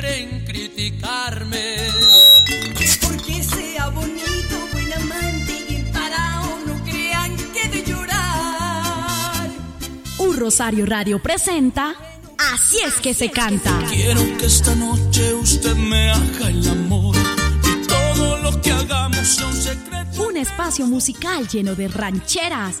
quieren criticarme. Porque sea bonito, buen amante y parado, no crean que de llorar. Un Rosario Radio presenta Así es que se canta. Quiero que esta noche usted me haga el amor y todo lo que hagamos sea un secreto. Un espacio musical lleno de rancheras,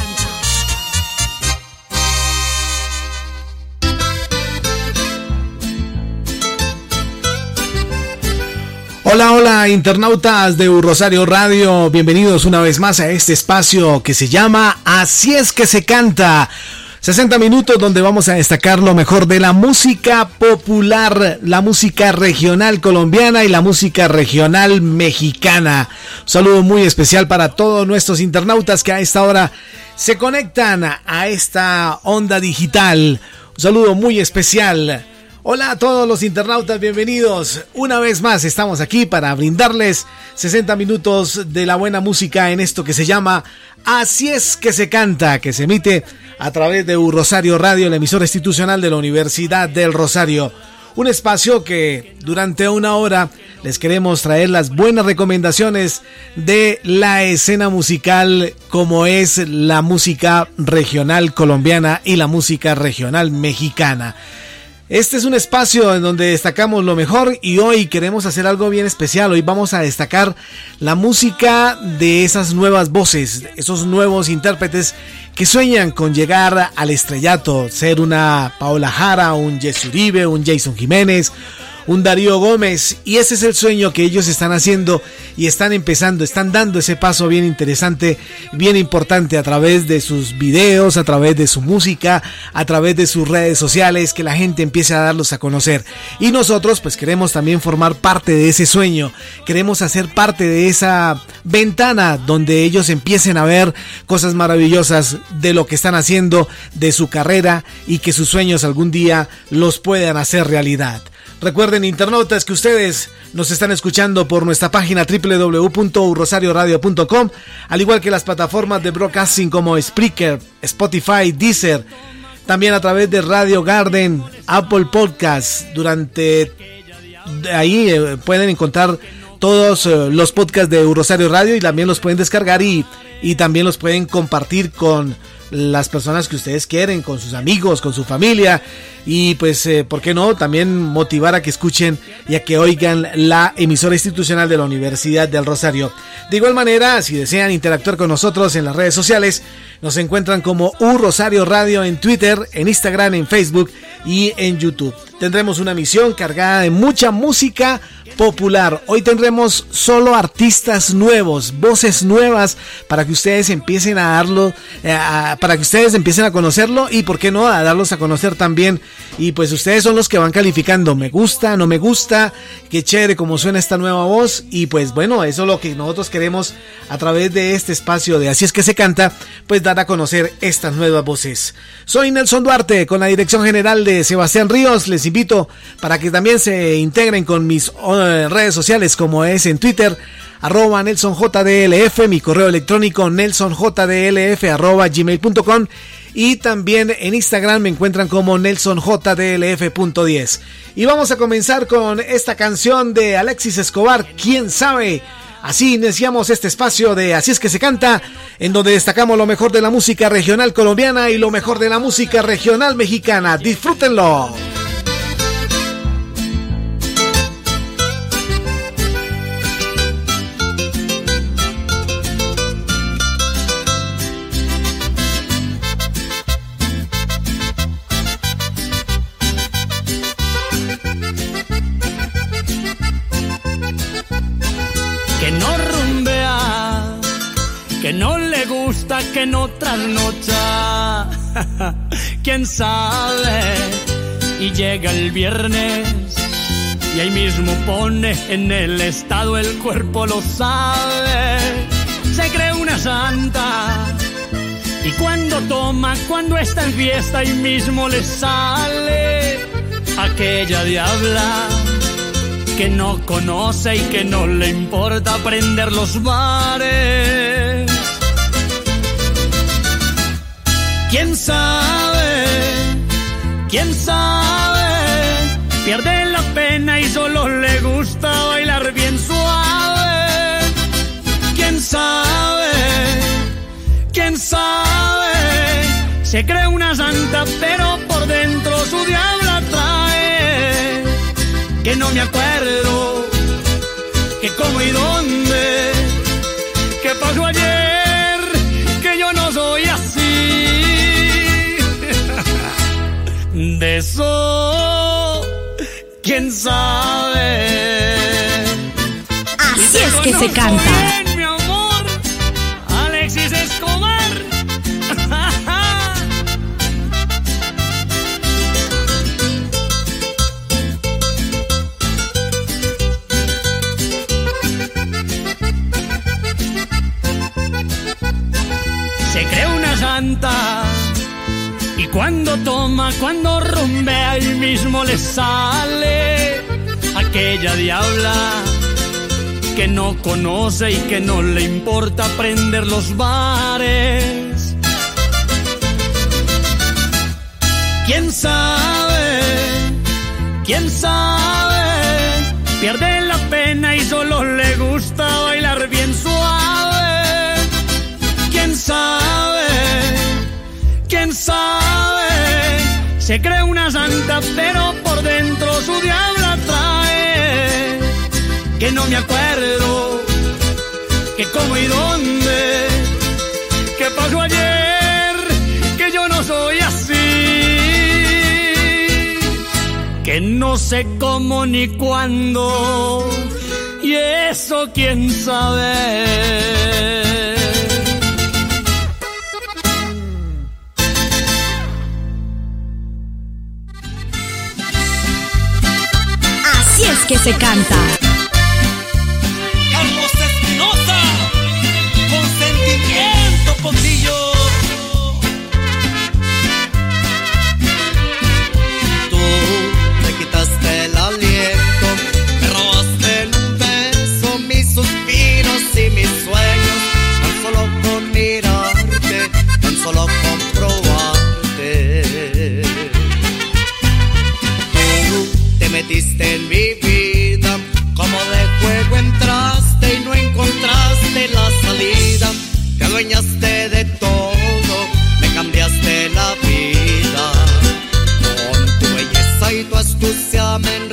Hola, hola, internautas de Rosario Radio, bienvenidos una vez más a este espacio que se llama Así es que se canta. 60 minutos donde vamos a destacar lo mejor de la música popular, la música regional colombiana y la música regional mexicana. Un saludo muy especial para todos nuestros internautas que a esta hora se conectan a esta onda digital. Un saludo muy especial. Hola a todos los internautas, bienvenidos. Una vez más estamos aquí para brindarles 60 minutos de la buena música en esto que se llama Así es que se canta, que se emite a través de Un Rosario Radio, la emisora institucional de la Universidad del Rosario. Un espacio que durante una hora les queremos traer las buenas recomendaciones de la escena musical como es la música regional colombiana y la música regional mexicana. Este es un espacio en donde destacamos lo mejor y hoy queremos hacer algo bien especial. Hoy vamos a destacar la música de esas nuevas voces, esos nuevos intérpretes que sueñan con llegar al estrellato, ser una Paola Jara, un Jess Uribe, un Jason Jiménez, un Darío Gómez y ese es el sueño que ellos están haciendo y están empezando, están dando ese paso bien interesante, bien importante a través de sus videos, a través de su música, a través de sus redes sociales, que la gente empiece a darlos a conocer. Y nosotros pues queremos también formar parte de ese sueño, queremos hacer parte de esa ventana donde ellos empiecen a ver cosas maravillosas de lo que están haciendo, de su carrera y que sus sueños algún día los puedan hacer realidad. Recuerden, internautas, que ustedes nos están escuchando por nuestra página www.urrosarioradio.com, al igual que las plataformas de broadcasting como Spreaker, Spotify, Deezer, también a través de Radio Garden, Apple Podcasts. Durante ahí eh, pueden encontrar todos eh, los podcasts de Rosario Radio y también los pueden descargar y, y también los pueden compartir con las personas que ustedes quieren, con sus amigos, con su familia y pues, eh, ¿por qué no? También motivar a que escuchen y a que oigan la emisora institucional de la Universidad del Rosario. De igual manera, si desean interactuar con nosotros en las redes sociales, nos encuentran como U Rosario Radio en Twitter, en Instagram, en Facebook y en YouTube. Tendremos una misión cargada de mucha música popular. Hoy tendremos solo artistas nuevos, voces nuevas para que ustedes empiecen a darlo, eh, a- para que ustedes empiecen a conocerlo y por qué no a darlos a conocer también. Y pues ustedes son los que van calificando, me gusta, no me gusta, qué chévere como suena esta nueva voz. Y pues bueno, eso es lo que nosotros queremos a través de este espacio de Así es que se canta, pues dar a conocer estas nuevas voces. Soy Nelson Duarte con la dirección general de Sebastián Ríos, les invito para que también se integren con mis eh, redes sociales como es en Twitter arroba nelsonjdlf, mi correo electrónico nelsonjdlf arroba gmail.com y también en Instagram me encuentran como nelsonjdlf.10. Y vamos a comenzar con esta canción de Alexis Escobar, ¿quién sabe? Así iniciamos este espacio de Así es que se canta, en donde destacamos lo mejor de la música regional colombiana y lo mejor de la música regional mexicana. Disfrútenlo. Que no trasnocha. ¿Quién sabe? Y llega el viernes y ahí mismo pone en el estado el cuerpo lo sabe. Se cree una santa. Y cuando toma, cuando está en fiesta, ahí mismo le sale aquella diabla que no conoce y que no le importa prender los bares. ¿Quién sabe? ¿Quién sabe? Pierde la pena y solo le gusta bailar bien suave. ¿Quién sabe? ¿Quién sabe? Se cree una santa, pero por dentro su diabla trae. Que no me acuerdo, que cómo y dónde, que pasó ayer, Eso, quién sabe. Así es que se canta. Cuando toma, cuando rumbea, ahí mismo le sale aquella diabla que no conoce y que no le importa prender los bares. ¿Quién sabe? ¿Quién sabe? Pierde la pena y solo le gusta Se cree una santa, pero por dentro su diabla trae que no me acuerdo, que cómo y dónde, que pasó ayer, que yo no soy así, que no sé cómo ni cuándo, y eso quién sabe. Que se canta. Carlos Espinosa, con sentimiento pocillo. Tú me quitaste el aliento, me robaste en un beso mis suspiros y mis sueños, tan solo con mirarte, tan solo con probarte. Tú te metiste en mi vida, adueñaste de todo, me cambiaste la vida. Con tu belleza y tu astucia me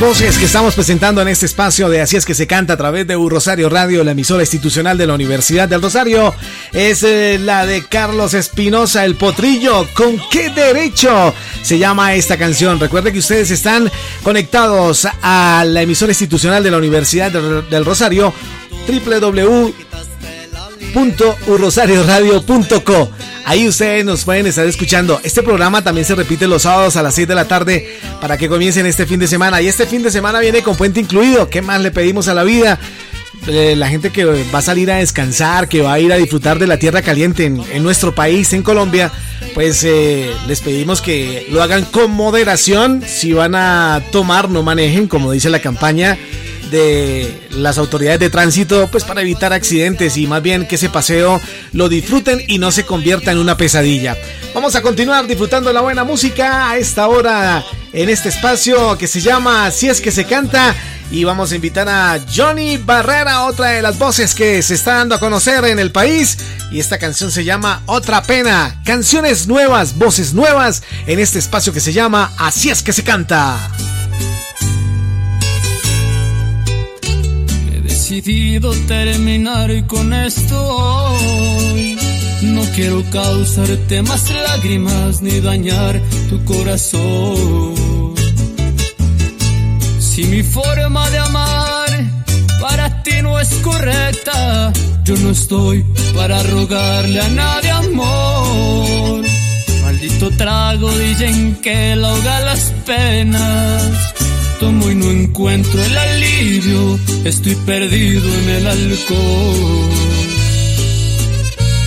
voces que estamos presentando en este espacio de Así es que se canta a través de U Rosario Radio, la emisora institucional de la Universidad del Rosario, es eh, la de Carlos Espinosa, El Potrillo. ¿Con qué derecho se llama esta canción? Recuerde que ustedes están conectados a la emisora institucional de la Universidad del, del Rosario, www.urrosarioradio.co. Ahí ustedes nos pueden estar escuchando. Este programa también se repite los sábados a las 6 de la tarde para que comiencen este fin de semana. Y este fin de semana viene con puente incluido. ¿Qué más le pedimos a la vida? Eh, la gente que va a salir a descansar, que va a ir a disfrutar de la tierra caliente en, nuestro país, en Colombia, pues eh, les pedimos que lo hagan con moderación. Si van a tomar, no manejen, como dice la campaña de las autoridades de tránsito, pues para evitar accidentes y más bien que ese paseo lo disfruten y no se convierta en una pesadilla. Vamos a continuar disfrutando la buena música a esta hora en este espacio que se llama Si es que se canta y vamos a invitar a Johnny Barrera, otra de las voces que se está dando a conocer en el país y esta canción se llama Otra pena, canciones nuevas, voces nuevas en este espacio que se llama Así es que se canta. Decidido terminar con esto. No quiero causarte más lágrimas ni dañar tu corazón. Si mi forma de amar para ti no es correcta, yo no estoy para rogarle a nadie amor. Maldito trago, dicen que la ahoga las penas tomo y no encuentro el alivio, estoy perdido en el alcohol.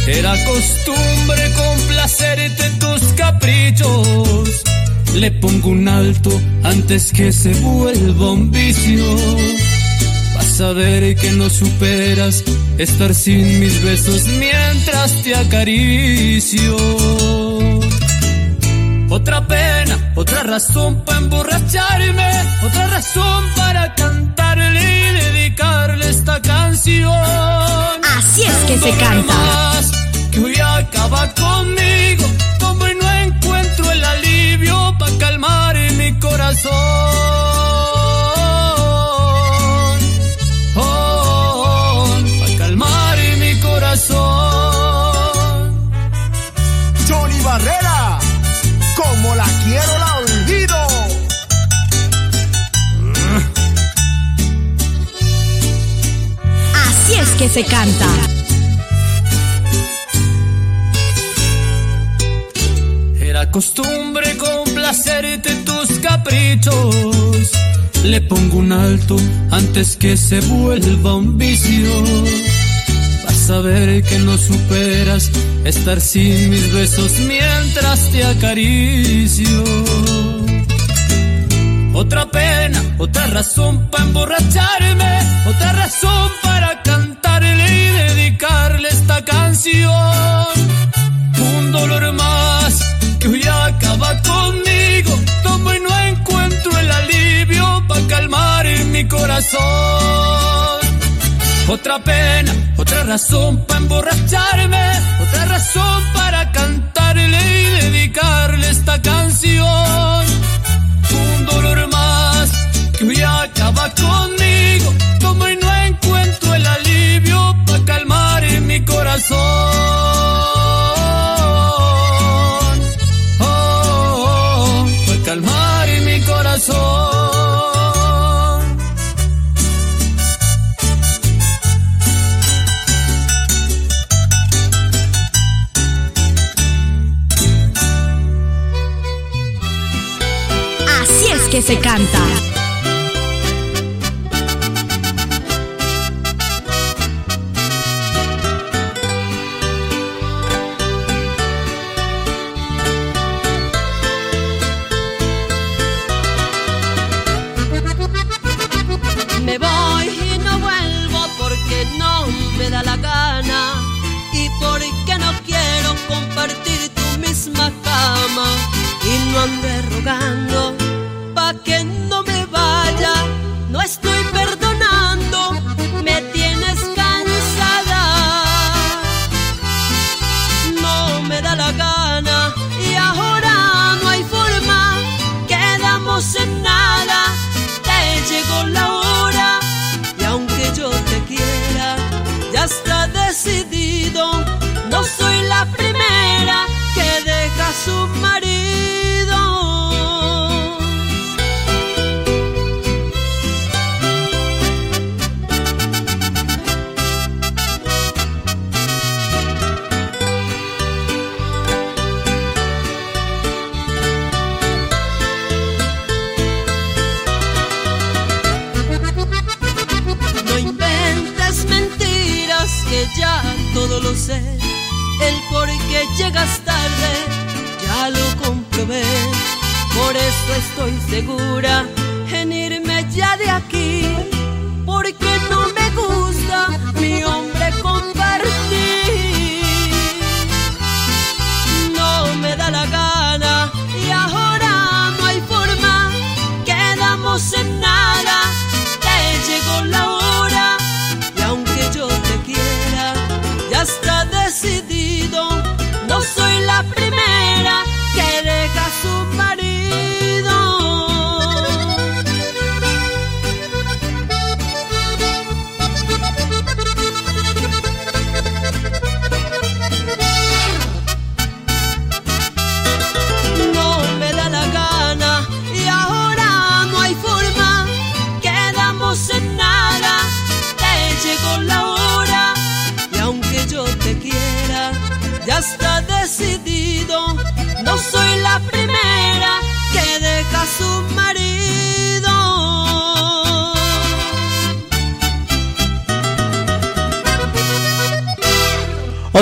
Era costumbre complacerte tus caprichos, le pongo un alto antes que se vuelva un vicio. Vas a ver que no superas estar sin mis besos mientras te acaricio. Otra pena, otra razón para emborracharme, razón para cantarle y dedicarle esta canción. Así es que se canta. Más, que hoy acaba conmigo, como no encuentro el alivio para calmar mi corazón. Se canta. Era costumbre complacerte tus caprichos. Le pongo un alto antes que se vuelva un vicio. Vas a ver que no superas estar sin mis besos mientras te acaricio. Otra pena, otra razón para emborracharme, otra razón para dedicarle esta canción. Un dolor más que hoy acaba conmigo, tomo y no encuentro el alivio para calmar mi corazón. Otra pena, otra razón para emborracharme, otra razón para cantarle y dedicarle esta canción. Corazón. Oh, para calmar mi corazón. Así es que se canta.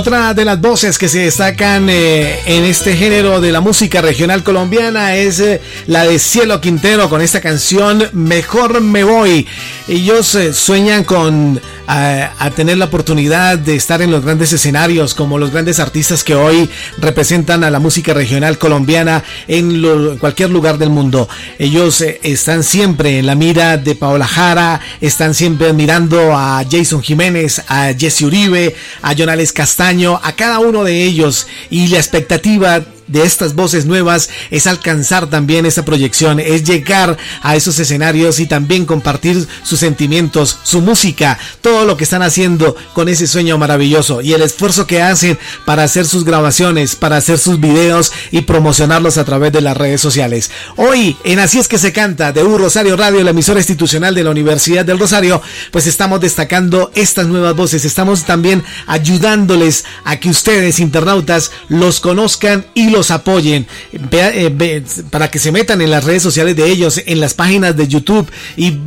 Otra de las voces que se destacan eh, en este género de la música regional colombiana es eh, la de Cielo Quintero con esta canción Mejor me voy. Ellos eh, sueñan con a, tener la oportunidad de estar en los grandes escenarios como los grandes artistas que hoy representan a la música regional colombiana en, lo- en cualquier lugar del mundo. Ellos eh, están siempre en la mira de Paola Jara, están siempre mirando a Jason Jiménez, a Jesse Uribe, a Jonales Castaño, a cada uno de ellos y la expectativa de estas voces nuevas es alcanzar también esa proyección, es llegar a esos escenarios y también compartir sus sentimientos, su música, todo lo que están haciendo con ese sueño maravilloso y el esfuerzo que hacen para hacer sus grabaciones, para hacer sus videos y promocionarlos a través de las redes sociales. Hoy en Así es que se canta de U Rosario Radio, la emisora institucional de la Universidad del Rosario, pues estamos destacando estas nuevas voces, estamos también ayudándoles a que ustedes internautas los conozcan y los apoyen Vea- eh, para que se metan en las redes sociales de ellos, en las páginas de YouTube y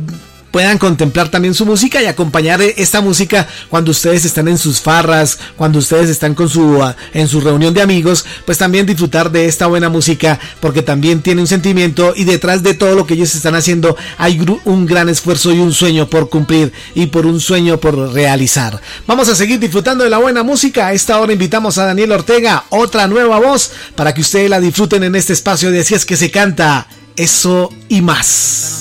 puedan contemplar también su música y acompañar esta música cuando ustedes están en sus farras, cuando ustedes están con su ah, en su reunión de amigos, pues también disfrutar de esta buena música porque también tiene un sentimiento y detrás de todo lo que ellos están haciendo hay un gran esfuerzo y un sueño por cumplir y por un sueño por realizar. Vamos a seguir disfrutando de la buena música. A esta hora invitamos a Daniel Ortega, otra nueva voz para que ustedes la disfruten en este espacio de así es que se canta eso y más.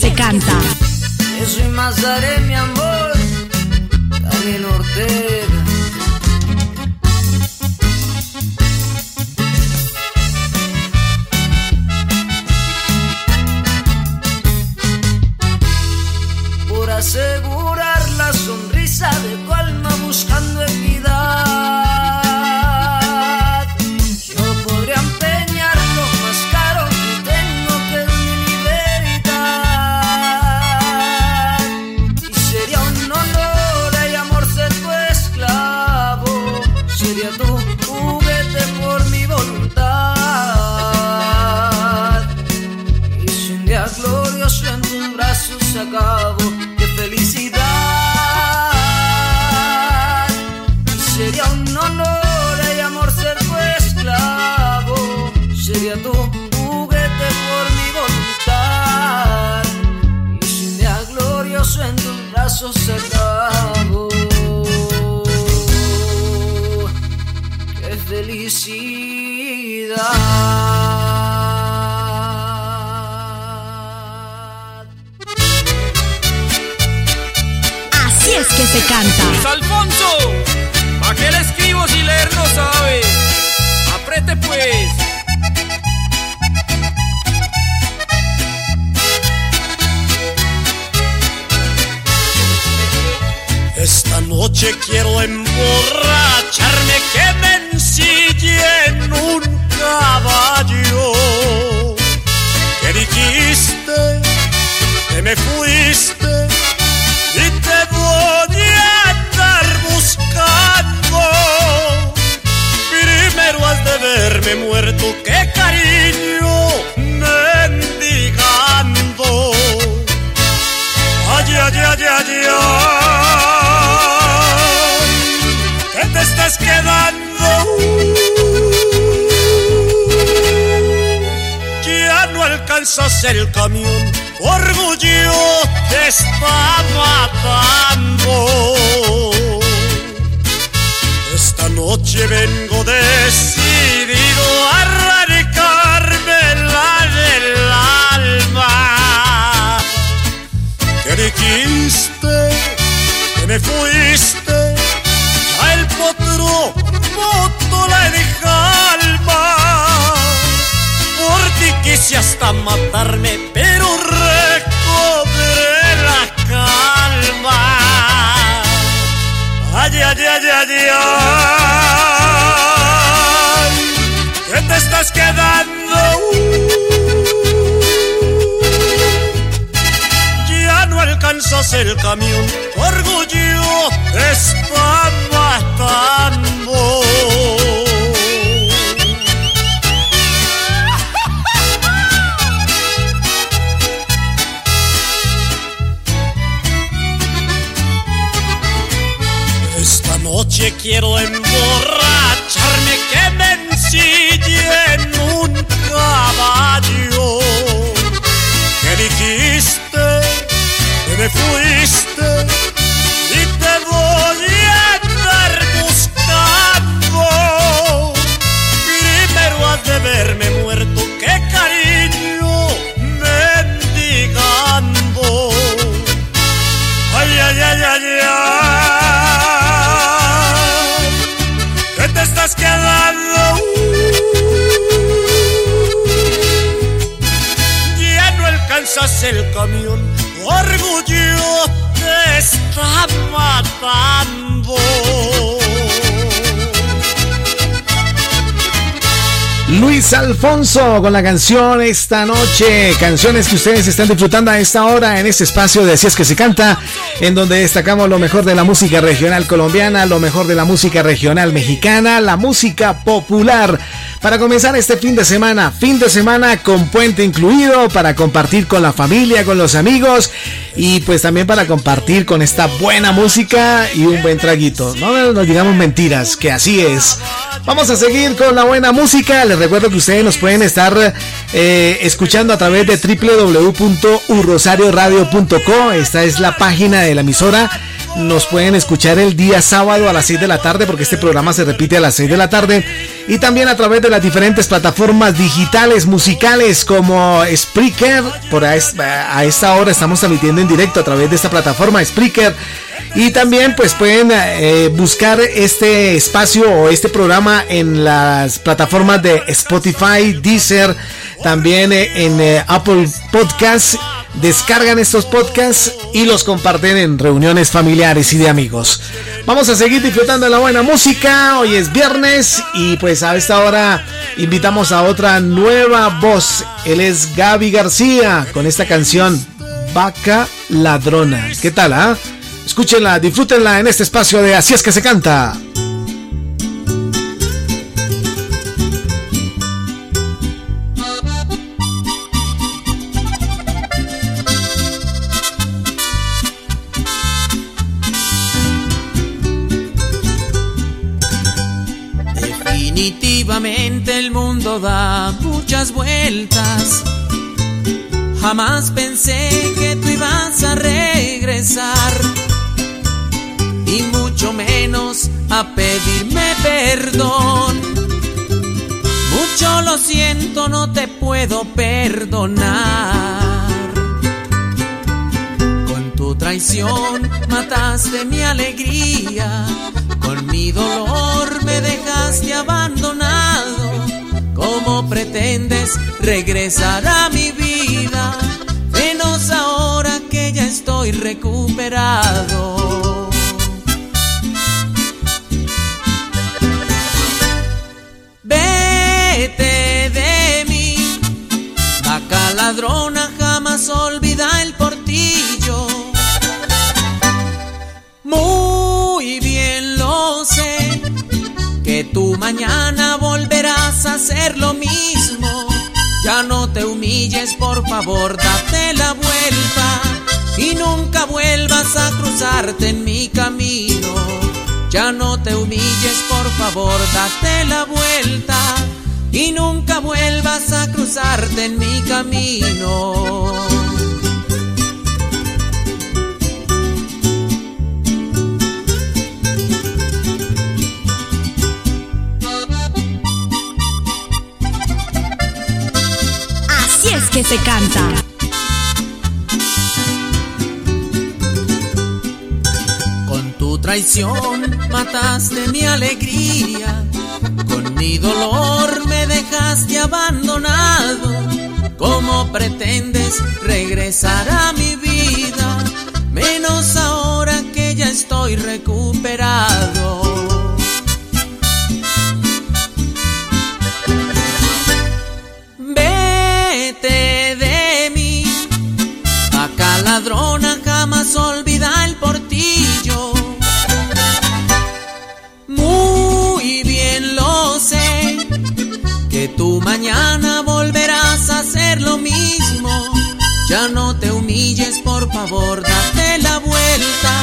Se canta. Eso y más haré, mi amor. Daniel Ortega. Noche quiero emborracharme que me ensille en un caballo. Que dijiste que me fuiste y te voy a andar buscando. Primero has de verme muerto, qué no alcanzas el camión, orgullo te está matando. Esta noche vengo decidido a arrancarme la del alma. Que dijiste que me fuiste el potro moto matarme, pero recobré la calma. Ay, ay, ay, ay, ay, ¿qué te estás quedando? Ya no alcanzas el camión, orgullo te está matando. Quiero emborracharme que me en un caballo. Que dijiste que me fuiste Alfonso con la canción esta noche, canciones que ustedes están disfrutando a esta hora en este espacio de Así es que se canta, en donde destacamos lo mejor de la música regional colombiana, lo mejor de la música regional mexicana, la música popular. Para comenzar este fin de semana, fin de semana con puente incluido, para compartir con la familia, con los amigos y pues también para compartir con esta buena música y un buen traguito. No nos digamos mentiras, que así es. Vamos a seguir con la buena música. Les recuerdo que ustedes nos pueden estar eh, escuchando a través de www.urrosarioradio.co. Esta es la página de la emisora. Nos pueden escuchar el día sábado a las 6 de la tarde porque este programa se repite a las 6 de la tarde. Y también a través de las diferentes plataformas digitales musicales como Spreaker. Por a, esta hora estamos transmitiendo en directo a través de esta plataforma Spreaker. Y también pues pueden eh, buscar este espacio o este programa en las plataformas de Spotify, Deezer, también eh, en eh, Apple Podcasts. Descargan estos podcasts y los comparten en reuniones familiares y de amigos. Vamos a seguir disfrutando de la buena música. Hoy es viernes y pues a esta hora invitamos a otra nueva voz. Él es Gaby García con esta canción Vaca Ladrona. ¿Qué tal, ah? Escúchenla, disfrútenla en este espacio de Así es que se canta. Da muchas vueltas. Jamás pensé que tú ibas a regresar. Y mucho menos a pedirme perdón. Mucho lo siento, no te puedo perdonar. Con tu traición mataste mi alegría, con mi dolor me dejaste abandonado. ¿Cómo pretendes regresar a mi vida? Menos ahora que ya estoy recuperado. Vete de mí, vaca ladrona jamás olvida el portillo. Muy bien lo sé, que tú mañana a hacer lo mismo. Ya no te humilles, por favor, date la vuelta y nunca vuelvas a cruzarte en mi camino. Ya no te humilles, por favor, date la vuelta y nunca vuelvas a cruzarte en mi camino. Que se canta. Con tu traición mataste mi alegría, con mi dolor me dejaste abandonado. ¿Cómo pretendes regresar a mi vida? Menos ahora que ya estoy recuperado. Ladrona jamás olvida el portillo. Muy bien lo sé, que tú mañana volverás a hacer lo mismo. Ya no te humilles, por favor, date la vuelta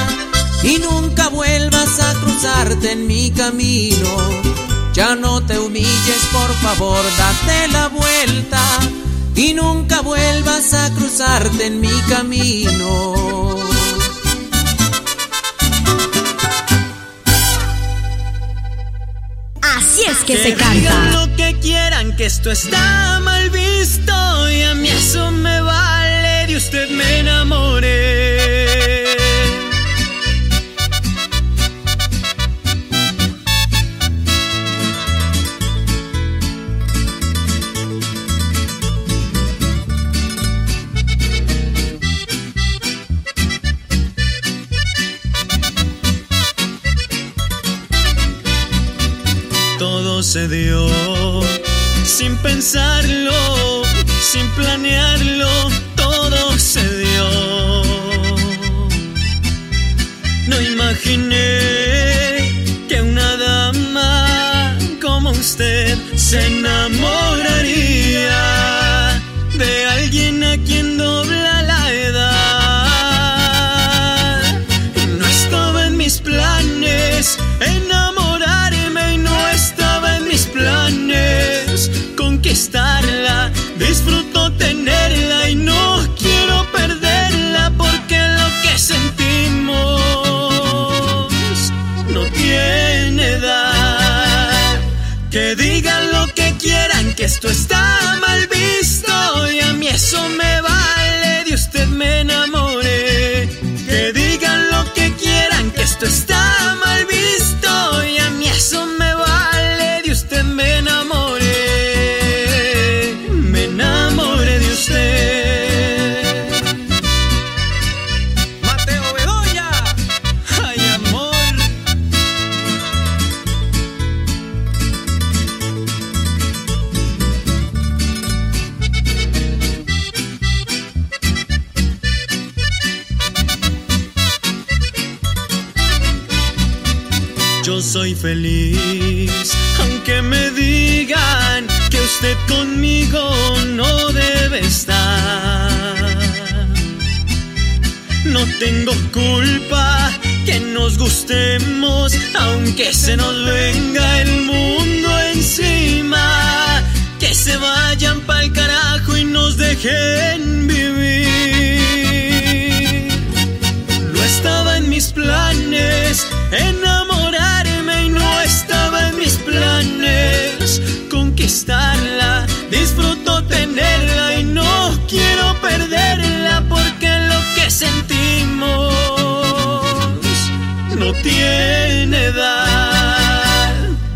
y nunca vuelvas a cruzarte en mi camino. Ya no te humilles, por favor, date la vuelta y nunca vuelvas a cruzarte en mi camino. Así es que, se digan canta. lo que quieran, que esto está mal visto y a mí eso me vale, de usted me enamoré. Sin pensarlo, sin planearlo, todo se dio. No imaginé que una dama como usted se enamoraría lo que esto está mal visto y a mí eso me vale, feliz, aunque me digan que usted conmigo no debe estar. No tengo culpa que nos gustemos, aunque se nos venga el mundo encima. Que se vayan pa'l carajo y nos dejen vivir. Disfruto tenerla y no quiero perderla porque lo que sentimos tiene edad.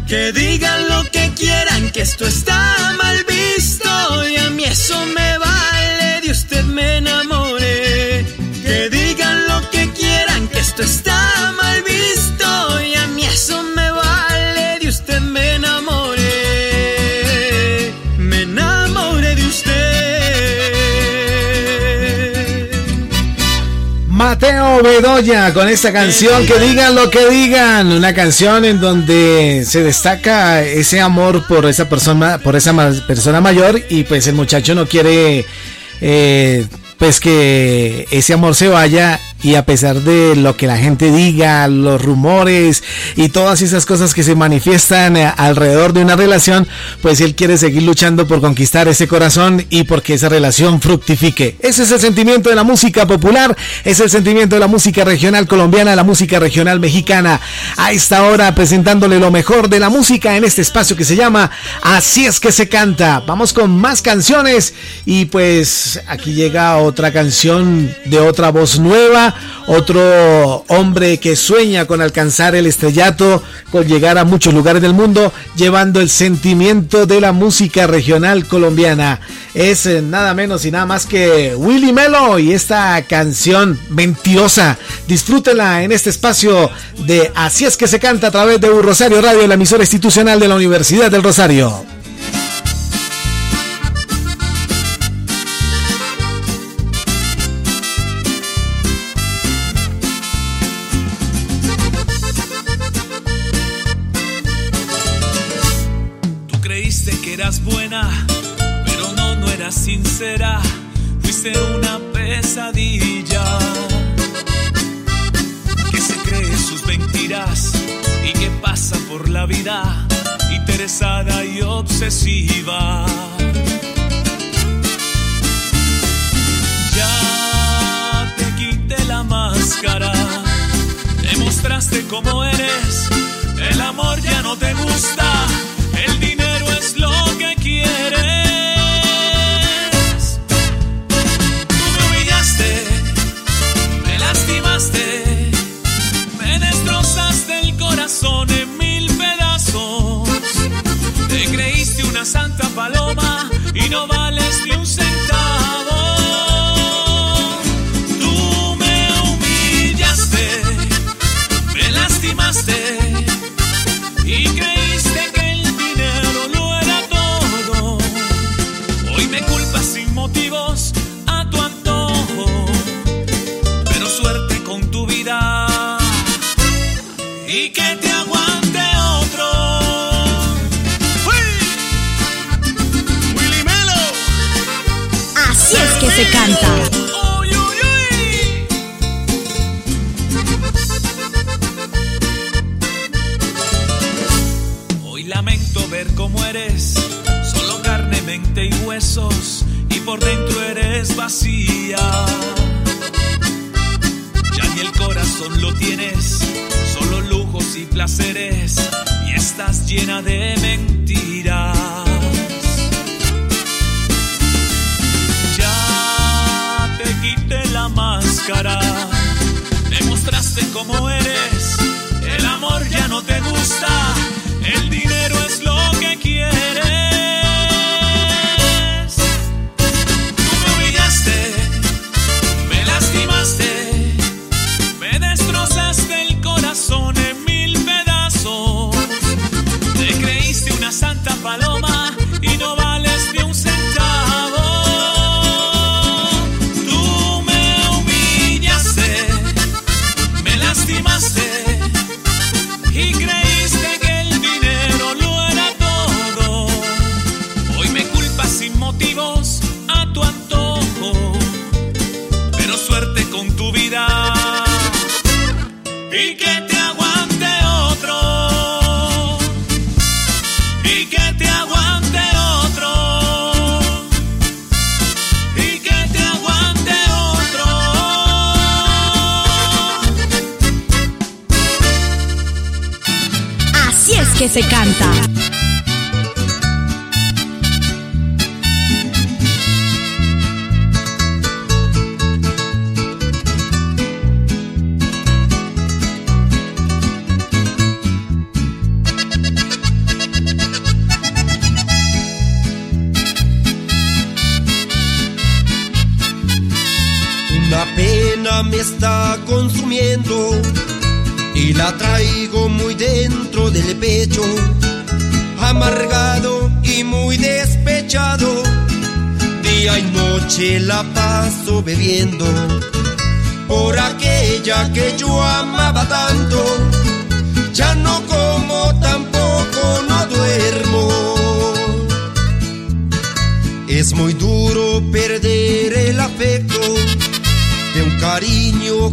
Que digan lo que quieran, que esto está mal visto y a mí eso me vale, de usted me enamoré. Que digan lo que quieran, que esto está Mateo Bedoya con esta canción que digan lo que digan, una canción en donde se destaca ese amor por esa persona, por esa persona mayor y pues el muchacho no quiere eh, pues que ese amor se vaya y a pesar de lo que la gente diga, los rumores y todas esas cosas que se manifiestan eh, alrededor de una relación, pues él quiere seguir luchando por conquistar ese corazón y porque esa relación fructifique. Ese es el sentimiento de la música popular, es el sentimiento de la música regional colombiana, la música regional mexicana. A esta hora presentándole lo mejor de la música en este espacio que se llama Así es que se canta. Vamos con más canciones y pues aquí llega otra canción de otra voz nueva, otro hombre que sueña con alcanzar el estrellato, con llegar a muchos lugares del mundo, llevando el sentimiento de la música regional colombiana. Es eh, nada menos y nada más que Willy Melo y esta canción mentirosa. Disfrútenla en este espacio de Así es que se canta a través de Un Rosario Radio, la emisora institucional de la Universidad del Rosario. Fuiste una pesadilla que se cree sus mentiras y que pasa por la vida interesada y obsesiva. Ya te quité la máscara, demostraste cómo eres. El amor ya no te gusta, por dentro eres vacía. Ya ni el corazón lo tienes, solo lujos y placeres, y estás llena de mentiras. Ya te quité la máscara, demostraste cómo eres. El amor ya no te gusta, el dinero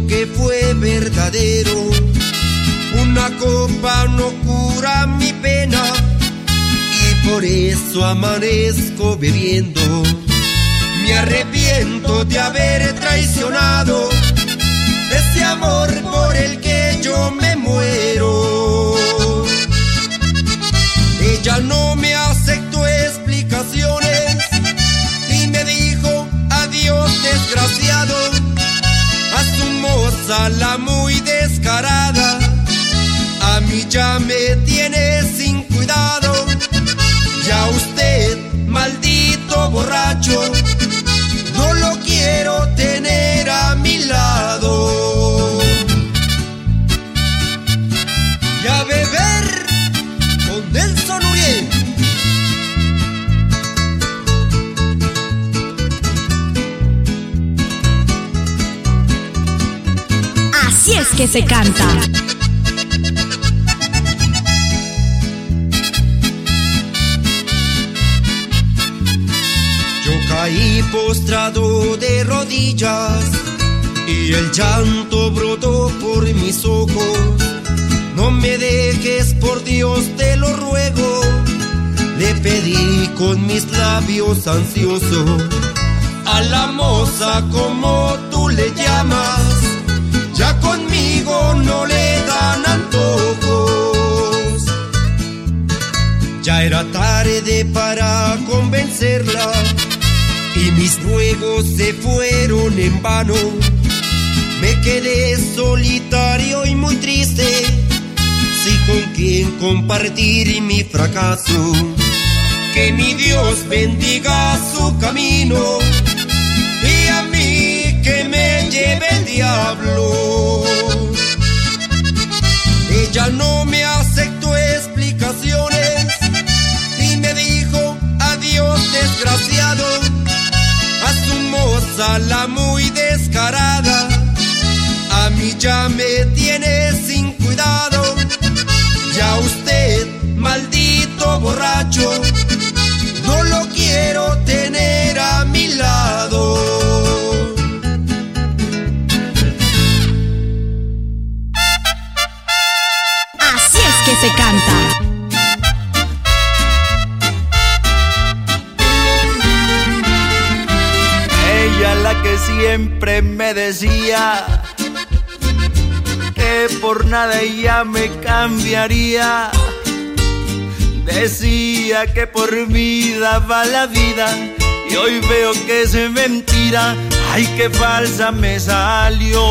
que fue verdadero. Una copa no cura mi pena y por eso amanezco bebiendo. Me arrepiento de haber traicionado ese amor por el que yo me muero. Ella no me aceptó explicaciones y me dijo adiós desgraciado moza la muy descarada. A mí ya me tiene sin cuidado. Ya usted, maldito borracho, que se canta. Yo caí postrado de rodillas y el llanto brotó por mis ojos. No me dejes, por Dios te lo ruego. Le pedí con mis labios ansiosos a la moza como tú le llamas. Ya dan Ya era tarde para convencerla y mis ruegos se fueron en vano. Me quedé solitario y muy triste, si con quien compartir mi fracaso. Que mi Dios bendiga su camino y a mí que me lleve el diablo. No me aceptó explicaciones y me dijo adiós desgraciado a su moza la muy descarada. A mí ya me tiene sin cuidado. Ya usted, maldito borracho, siempre me decía que por nada ella me cambiaría. Decía que por mí daba la vida y hoy veo que es mentira. Ay, qué falsa me salió.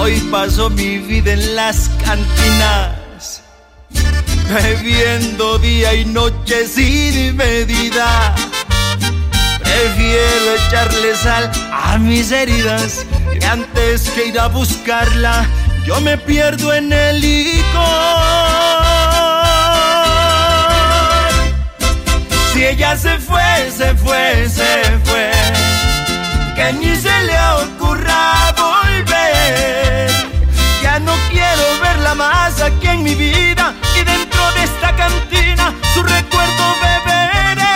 Hoy paso mi vida en las cantinas, bebiendo día y noche sin medida. Prefiero echarle sal a mis heridas y antes que ir a buscarla, yo me pierdo en el licor. Si ella se fue, se fue, se fue, que ni se le ocurra volver. Ya no quiero verla más aquí en mi vida su recuerdo beberé.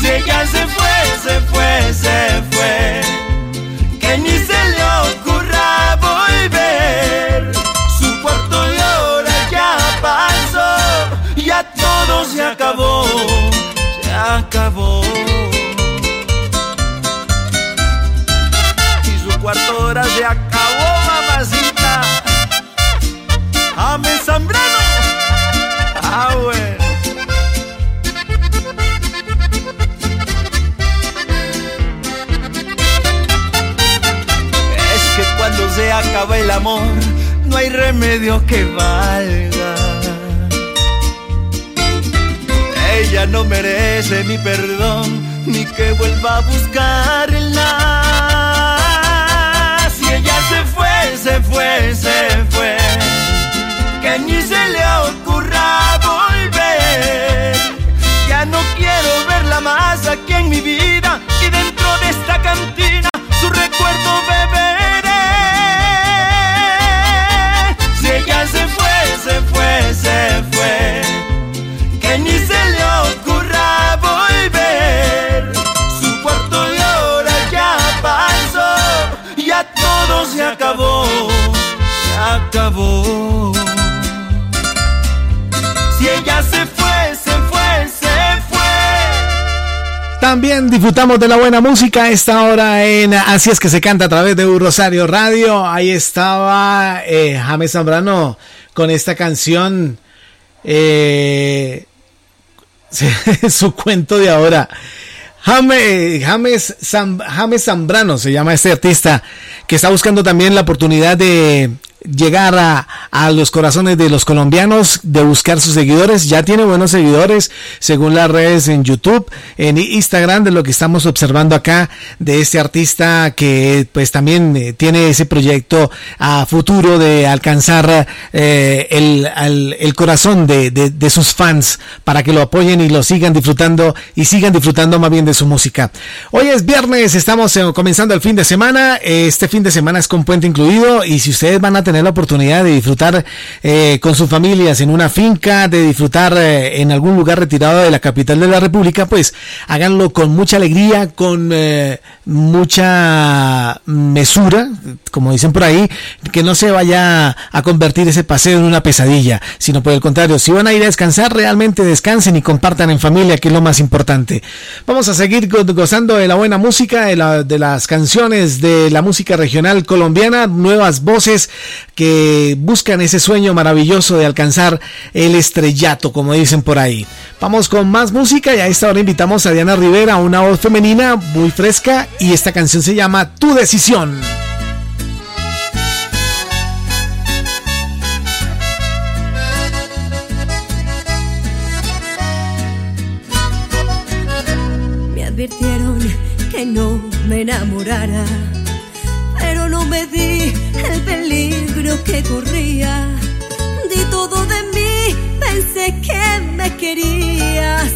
Si ella se fue, se fue, se fue, que valga. ella no merece mi perdón ni que vuelva a buscarla. Si ella se fue, se fue, se fue, que ni se le ocurra volver. Ya no quiero verla más aquí en mi vida y dentro de esta cantina También disfrutamos de la buena música esta hora en Así es que se canta a través de un Rosario Radio. Ahí estaba eh, James Zambrano con esta canción. eh, su cuento de ahora. James, James Zambrano se llama este artista que está buscando también la oportunidad de llegar a, los corazones de los colombianos, de buscar sus seguidores. Ya tiene buenos seguidores según las redes en YouTube, en Instagram, de lo que estamos observando acá de este artista que pues también eh, tiene ese proyecto a futuro de alcanzar eh, el, al- el corazón de, de- de sus fans para que lo apoyen y lo sigan disfrutando y sigan disfrutando más bien de su música. Hoy es viernes, estamos eh, comenzando el fin de semana. Este fin de semana es con puente incluido y si ustedes van a tener la oportunidad de disfrutar eh, con sus familias en una finca, de disfrutar eh, en algún lugar retirado de la capital de la República, pues háganlo con mucha alegría, con eh, mucha mesura, como dicen por ahí, que no se vaya a convertir ese paseo en una pesadilla, sino por el contrario, si van a ir a descansar, realmente descansen y compartan en familia, que es lo más importante. Vamos a seguir go- gozando de la buena música, de, la- de las canciones de la música regional colombiana, nuevas voces que buscan ese sueño maravilloso de alcanzar el estrellato, como dicen por ahí. Vamos con más música y a esta hora invitamos a Diana Rivera, una voz femenina muy fresca y esta canción se llama Tu decisión. Me advirtieron que no me enamorara, pero no me di el peligro que corría. Di todo de mí, pensé que me querías.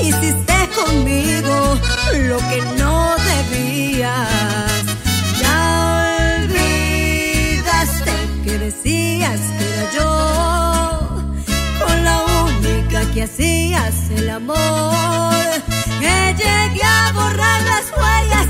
Hiciste conmigo lo que no debías. Ya olvidaste que decías que era yo con la única que hacías el amor. Que llegué a borrar las huellas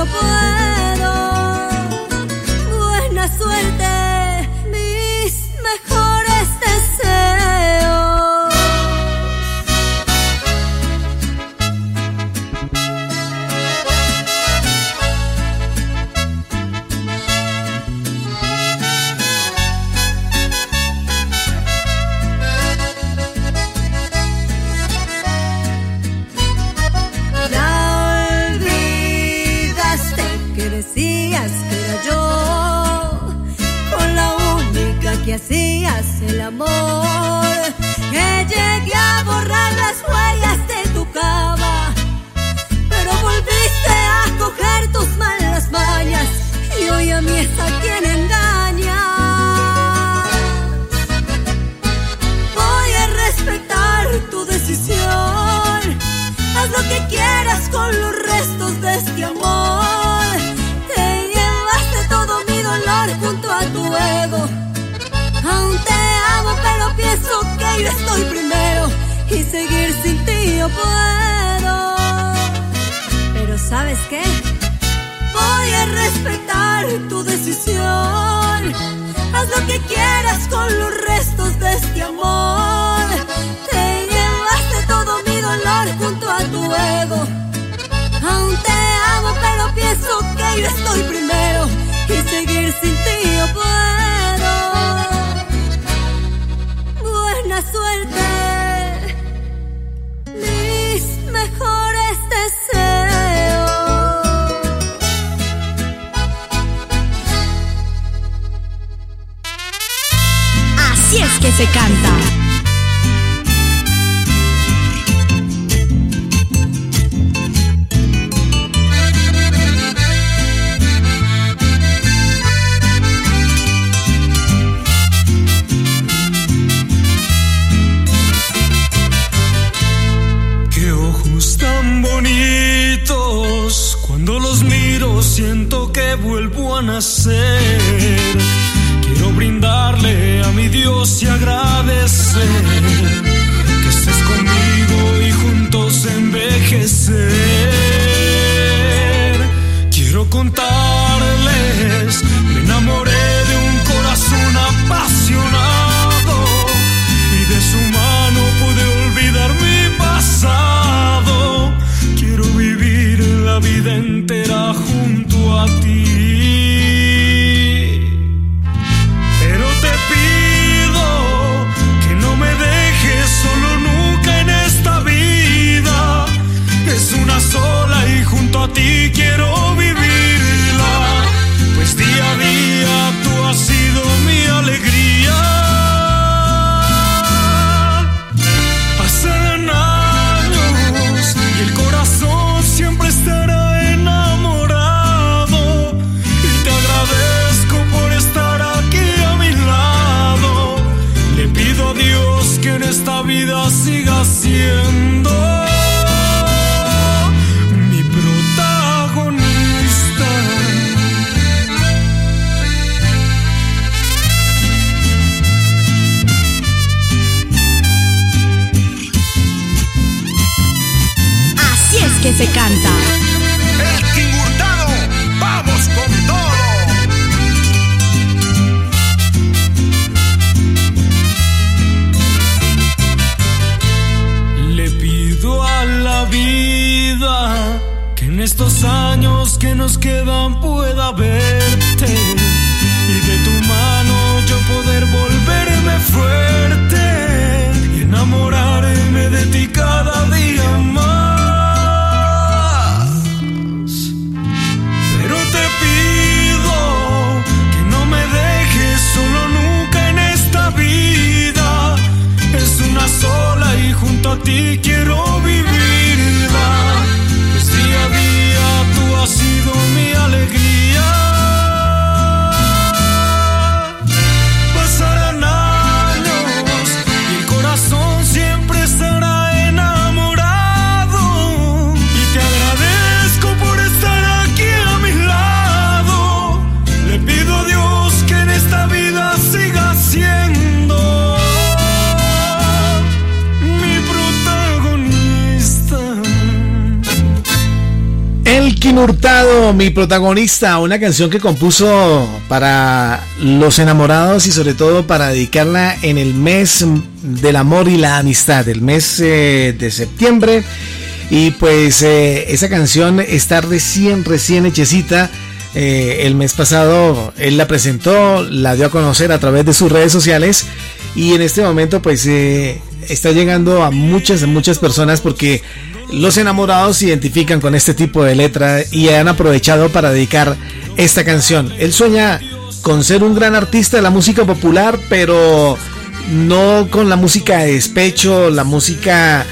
sin ti estoy esta vida siga siendo mi protagonista. Así es que se canta. you. Hurtado, mi protagonista, una canción que compuso para los enamorados y sobre todo para dedicarla en el mes del amor y la amistad, el mes eh, de septiembre. Y pues eh, esa canción está recién, recién hechecita. Eh, el mes pasado él la presentó, la dio a conocer a través de sus redes sociales y en este momento pues está llegando a muchas, muchas personas porque los enamorados se identifican con este tipo de letra y han aprovechado para dedicar esta canción. Él sueña con ser un gran artista de la música popular, pero no con la música de despecho, la música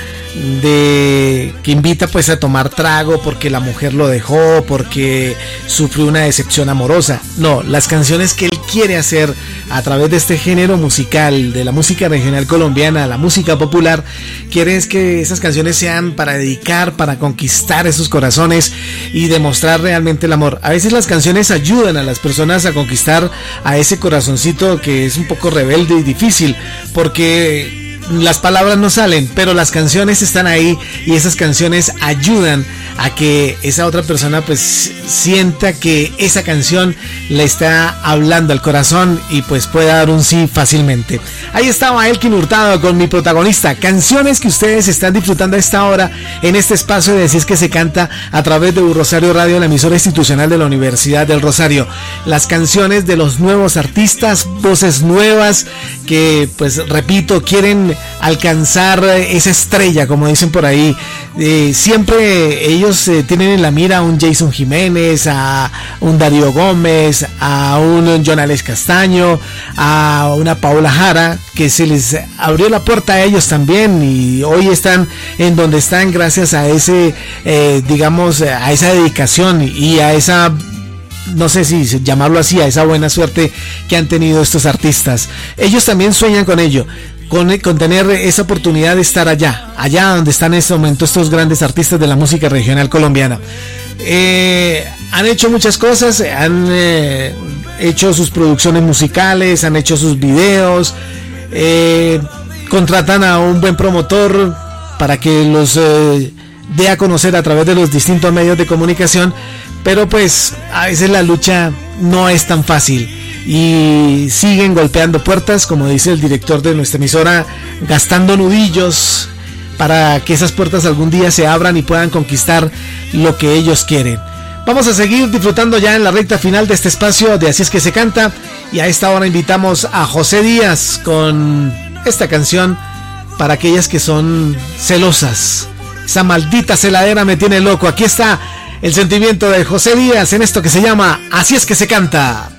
de que invita pues a tomar trago porque la mujer lo dejó, porque sufrió una decepción amorosa. No, las canciones que él quiere hacer a través de este género musical, de la música regional colombiana, la música popular, quiere es que esas canciones sean para dedicar, para conquistar esos corazones y demostrar realmente el amor. A veces las canciones ayudan a las personas a conquistar a ese corazoncito que es un poco rebelde y difícil, porque las palabras no salen, pero las canciones están ahí y esas canciones ayudan a que esa otra persona pues sienta que esa canción le está hablando al corazón y pues pueda dar un sí fácilmente. Ahí estaba Elkin Hurtado con mi protagonista, canciones que ustedes están disfrutando a esta hora en este espacio de decir que se canta a través de Rosario Radio, la emisora institucional de la Universidad del Rosario. Las canciones de los nuevos artistas, voces nuevas que pues repito, quieren alcanzar esa estrella, como dicen por ahí. Eh, siempre ellos eh, tienen en la mira a un Jason Jiménez, a un Darío Gómez, a un Jonales Castaño, a una Paola Jara, que se les abrió la puerta a ellos también y hoy están en donde están gracias a ese, eh, digamos, a esa dedicación y a esa no sé si llamarlo así, a esa buena suerte que han tenido estos artistas. Ellos también sueñan con ello con, tener esa oportunidad de estar allá, allá donde están en este momento estos grandes artistas de la música regional colombiana. Eh, han hecho muchas cosas, han eh, hecho sus producciones musicales, han hecho sus videos, eh, contratan a un buen promotor para que los dé a conocer a través de los distintos medios de comunicación, pero pues a veces la lucha no es tan fácil y siguen golpeando puertas, como dice el director de nuestra emisora, gastando nudillos para que esas puertas algún día se abran y puedan conquistar lo que ellos quieren. Vamos a seguir disfrutando ya en la recta final de este espacio de Así es que se canta y a esta hora invitamos a José Díaz con esta canción para aquellas que son celosas. Esa maldita celadera me tiene loco. Aquí está el sentimiento de José Díaz en esto que se llama Así es que se canta.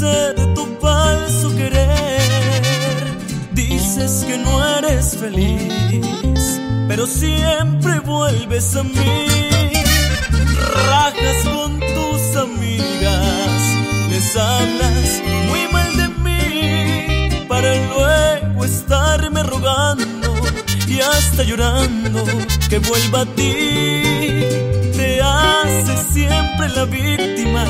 De tu falso querer. Dices que no eres feliz, pero siempre vuelves a mí. Rajas con tus amigas, les hablas muy mal de mí, para luego estarme rogando y hasta llorando que vuelva a ti. Te haces siempre la víctima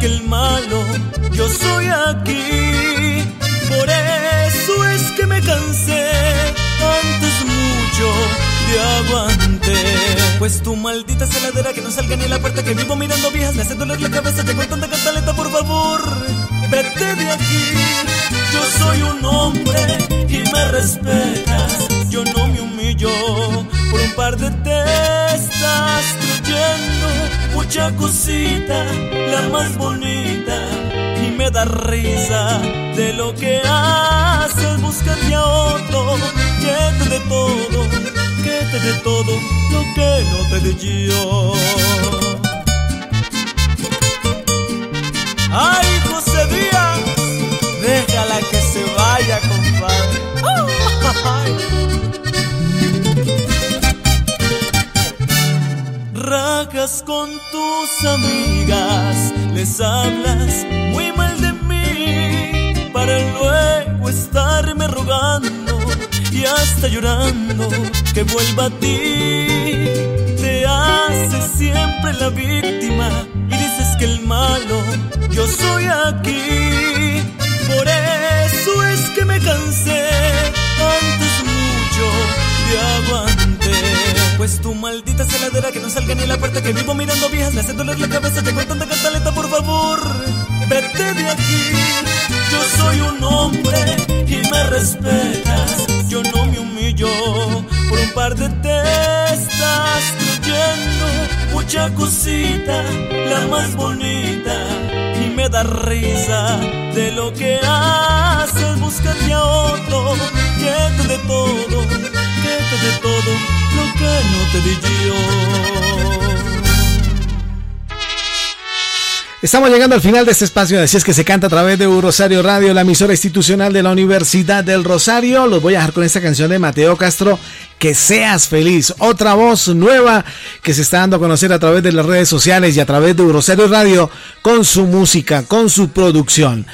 que el malo yo soy aquí. Por eso es que me cansé antes mucho de aguante. Pues tu maldita celadera que no salga ni la puerta que vivo mirando viejas me hace doler la cabeza. Te con tanta cantaleta, por favor, vete de aquí. Yo soy un hombre y me respetas. Yo no me humillo por un par de testas creyendo mucha cosita, la más bonita me da risa de lo que haces. Búscate a otro que te dé todo, que te dé todo lo que no te dé yo. Ay, José Díaz, déjala que se vaya, compadre. Rajas con tus amigas, les hablas muy mal para luego estarme rogando y hasta llorando que vuelva a ti. Te haces siempre la víctima y dices que el malo yo soy aquí. Por eso es que me cansé antes mucho de aguante. Pues tu maldita celadera que no salga ni la puerta que vivo mirando viejas me hace doler la cabeza. Te cuento tanta cantaleta, por favor, vete de aquí. Yo soy un hombre y me respetas. Yo no me humillo por un par de testas creyendo mucha cosita, la más bonita. Y me da risa de lo que haces. Búscate a otro que te dé todo, dé todo lo que no te di yo. Estamos llegando al final de este espacio, así es que se canta a través de Rosario Radio, la emisora institucional de la Universidad del Rosario. Los voy a dejar con esta canción de Mateo Castro, Que seas feliz. Otra voz nueva que se está dando a conocer a través de las redes sociales y a través de Rosario Radio con su música, con su producción.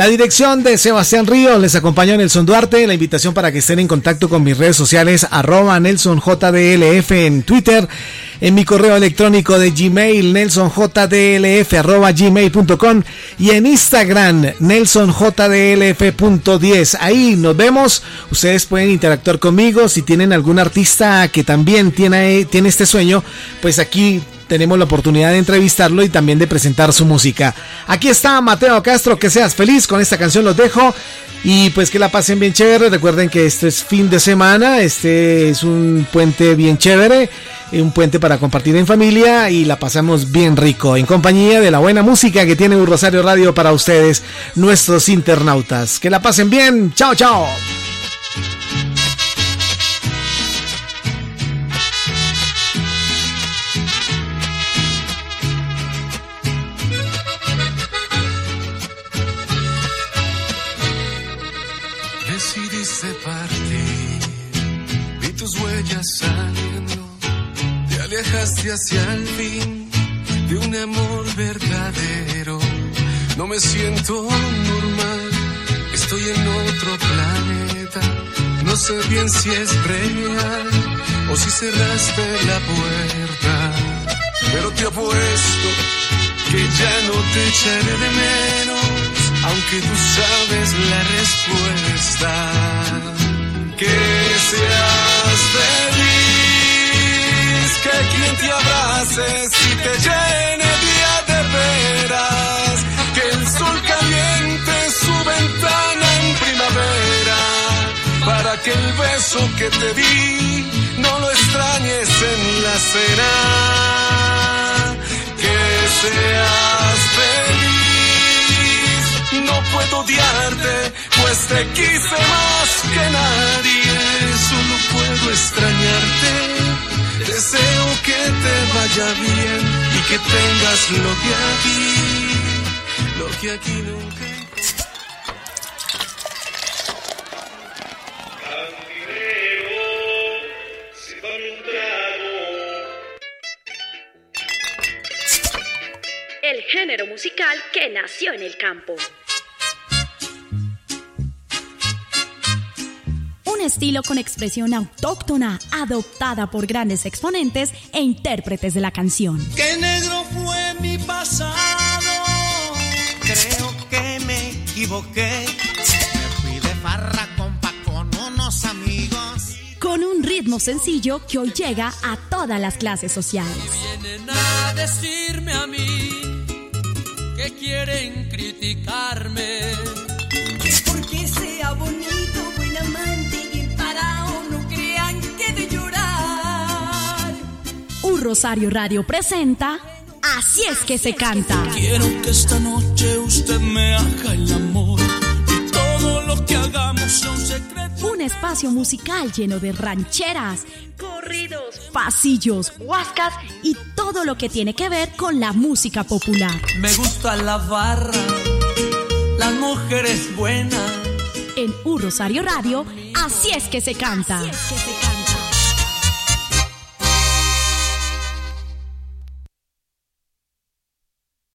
La dirección de Sebastián Ríos les acompañó Nelson Duarte. La invitación para que estén en contacto con mis redes sociales, arroba NelsonJDLF en Twitter, en mi correo electrónico de Gmail, nelsonjdlf arroba y en Instagram, nelsonjdlf.10. Ahí nos vemos. Ustedes pueden interactuar conmigo. Si tienen algún artista que también tiene este sueño, pues aquí tenemos la oportunidad de entrevistarlo y también de presentar su música. Aquí está Mateo Castro, que seas feliz con esta canción, los dejo. Y pues que la pasen bien chévere. Recuerden que este es fin de semana. Este es un puente bien chévere. Un puente para compartir en familia. Y la pasamos bien rico. En compañía de la buena música que tiene un Rosario Radio para ustedes, nuestros internautas. Que la pasen bien. Chao, chao. Hacia el fin de un amor verdadero. No me siento normal, estoy en otro planeta. No sé bien si es real o si cerraste la puerta. Pero te apuesto que ya no te echaré de menos, aunque tú sabes la respuesta. Que seas feliz que quien te abrace si te llene día de veras, que el sol caliente su ventana en primavera, para que el beso que te di no lo extrañes en la cena, que no puedo odiarte, pues te quise más que nadie, solo puedo extrañarte Deseo que te vaya bien y que tengas lo que aquí, lo que aquí nunca. El género musical que nació en el campo. Estilo con expresión autóctona, adoptada por grandes exponentes e intérpretes de la canción. Qué negro fue mi pasado, creo que me equivoqué. Me fui de farra compa con unos amigos. Con un ritmo sencillo que hoy llega a todas las clases sociales. Vienen a decirme a mí que quieren criticarme. Porque sea bonito, Rosario Radio presenta Así es que se canta. Quiero que esta noche usted me haga el amor y todo lo que hagamos sea un secreto. Un espacio musical lleno de rancheras, corridos, pasillos, huascas y todo lo que tiene que ver con la música popular. Me gusta la barra, las mujeres buenas. En Un Rosario Radio, así es que se canta. Así es que se canta.